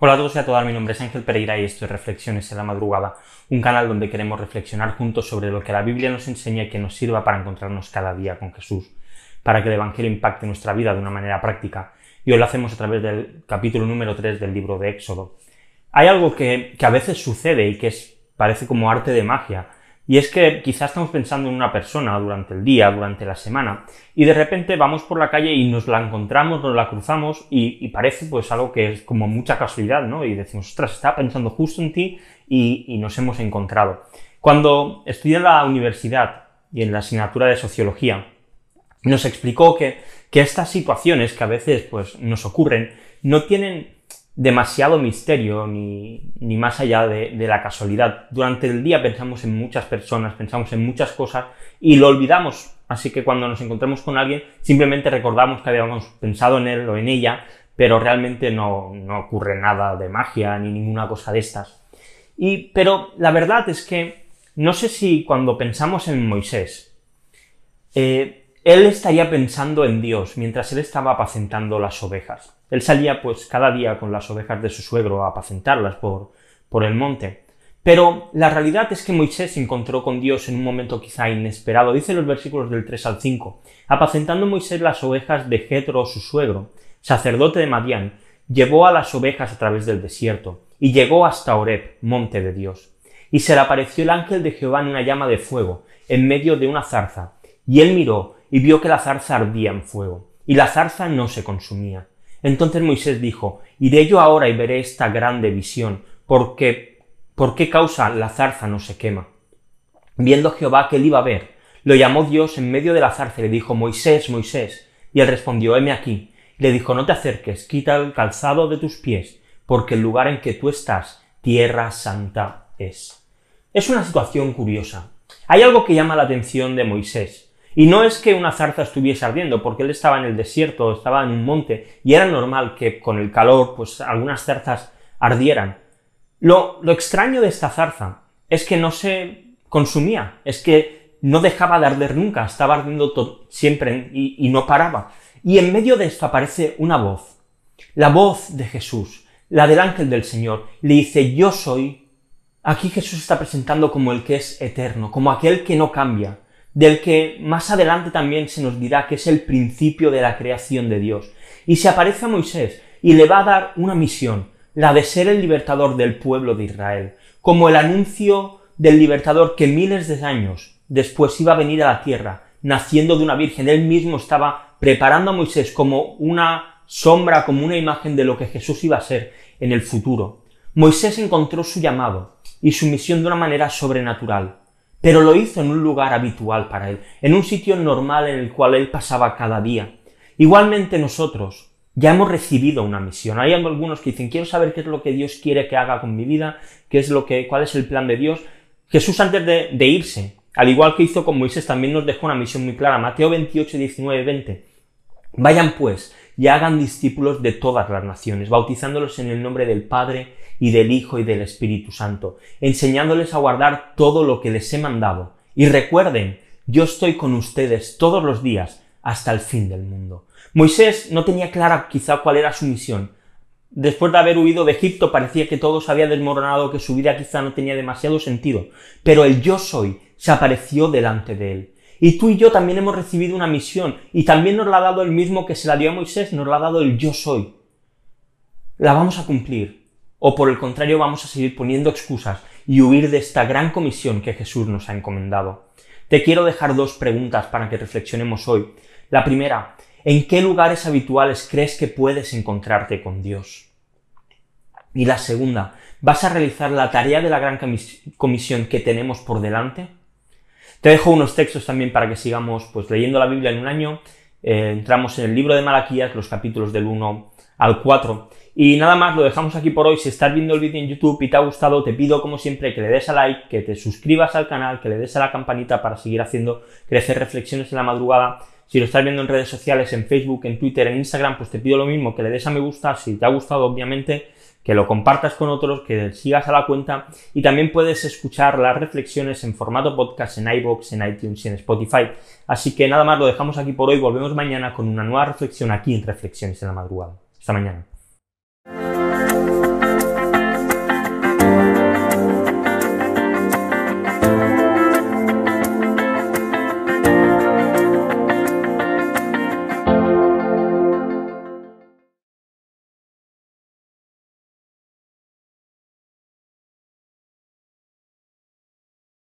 Hola a todos y a todas, mi nombre es Ángel Pereira y esto es Reflexiones en la Madrugada, un canal donde queremos reflexionar juntos sobre lo que la Biblia nos enseña y que nos sirva para encontrarnos cada día con Jesús, para que el Evangelio impacte nuestra vida de una manera práctica. Y hoy lo hacemos a través del capítulo número 3 del libro de Éxodo. Hay algo que, que a veces sucede y que parece como arte de magia, y es que quizás estamos pensando en una persona durante el día, durante la semana, y de repente vamos por la calle y nos la encontramos, nos la cruzamos y, parece pues algo que es como mucha casualidad, ¿no? Y decimos, ostras, estaba pensando justo en ti y, nos hemos encontrado. Cuando estudié en la universidad y en la asignatura de sociología, nos explicó que, que estas situaciones que a veces pues nos ocurren no tienen demasiado misterio ni, ni más allá de, la casualidad. Durante el día pensamos en muchas personas, pensamos en muchas cosas y lo olvidamos. Así que cuando nos encontramos con alguien, simplemente recordamos que habíamos pensado en él o en ella, pero realmente no, no ocurre nada de magia ni ninguna cosa de estas. Y, pero la verdad es que no sé si cuando pensamos en Moisés, eh, él estaría pensando en Dios mientras él estaba apacentando las ovejas. Él salía pues cada día con las ovejas de su suegro a apacentarlas por, por el monte. Pero la realidad es que Moisés se encontró con Dios en un momento quizá inesperado. Dice los versículos del 3 al 5. Apacentando Moisés las ovejas de Jetro, su suegro, sacerdote de Madián, llevó a las ovejas a través del desierto, y llegó hasta Horeb, monte de Dios. Y se le apareció el ángel de Jehová en una llama de fuego, en medio de una zarza. Y él miró, y vio que la zarza ardía en fuego, y la zarza no se consumía. Entonces Moisés dijo, Iré yo ahora y veré esta grande visión, porque ¿por qué causa la zarza no se quema? Viendo Jehová que él iba a ver, lo llamó Dios en medio de la zarza y le dijo, Moisés, Moisés. Y él respondió, heme aquí. le dijo, no te acerques, quita el calzado de tus pies, porque el lugar en que tú estás, tierra santa es. Es una situación curiosa. Hay algo que llama la atención de Moisés. Y no es que una zarza estuviese ardiendo, porque él estaba en el desierto, estaba en un monte, y era normal que con el calor, pues algunas zarzas ardieran. Lo, lo extraño de esta zarza es que no se consumía, es que no dejaba de arder nunca, estaba ardiendo siempre y, y no paraba. Y en medio de esto aparece una voz, la voz de Jesús, la del ángel del Señor, le dice, yo soy. Aquí Jesús está presentando como el que es eterno, como aquel que no cambia, del que más adelante también se nos dirá que es el principio de la creación de Dios. Y se aparece a Moisés y le va a dar una misión, la de ser el libertador del pueblo de Israel, como el anuncio del libertador que miles de años después iba a venir a la tierra, naciendo de una virgen. Él mismo estaba preparando a Moisés como una sombra, como una imagen de lo que Jesús iba a ser en el futuro. Moisés encontró su llamado y su misión de una manera sobrenatural pero lo hizo en un lugar habitual para él, en un sitio normal en el cual él pasaba cada día. Igualmente nosotros ya hemos recibido una misión. Hay algunos que dicen, quiero saber qué es lo que Dios quiere que haga con mi vida, qué es lo que, cuál es el plan de Dios. Jesús antes de, de irse, al igual que hizo con Moisés, también nos dejó una misión muy clara. Mateo 28, 19, 20. Vayan pues y hagan discípulos de todas las naciones, bautizándolos en el nombre del Padre y del Hijo y del Espíritu Santo, enseñándoles a guardar todo lo que les he mandado. Y recuerden, yo estoy con ustedes todos los días hasta el fin del mundo. Moisés no tenía clara quizá cuál era su misión. Después de haber huido de Egipto parecía que todo se había desmoronado, que su vida quizá no tenía demasiado sentido, pero el yo soy se apareció delante de él y tú y yo también hemos recibido una misión y también nos la ha dado el mismo que se la dio a Moisés, nos la ha dado el yo soy. La vamos a cumplir. O por el contrario vamos a seguir poniendo excusas y huir de esta gran comisión que Jesús nos ha encomendado. Te quiero dejar dos preguntas para que reflexionemos hoy. La primera, ¿en qué lugares habituales crees que puedes encontrarte con Dios? Y la segunda, ¿vas a realizar la tarea de la gran comisión que tenemos por delante? Te dejo unos textos también para que sigamos pues leyendo la Biblia en un año. Eh, entramos en el libro de Malaquías, los capítulos del 1 al 4. Y nada más, lo dejamos aquí por hoy. Si estás viendo el vídeo en YouTube y te ha gustado, te pido como siempre que le des a like, que te suscribas al canal, que le des a la campanita para seguir haciendo crecer reflexiones en la madrugada. Si lo estás viendo en redes sociales, en Facebook, en Twitter, en Instagram, pues te pido lo mismo, que le des a me gusta. Si te ha gustado, obviamente, que lo compartas con otros, que sigas a la cuenta y también puedes escuchar las reflexiones en formato podcast en iBox, en iTunes y en Spotify. Así que nada más, lo dejamos aquí por hoy. Volvemos mañana con una nueva reflexión aquí en Reflexiones en la Madrugada. Hasta mañana.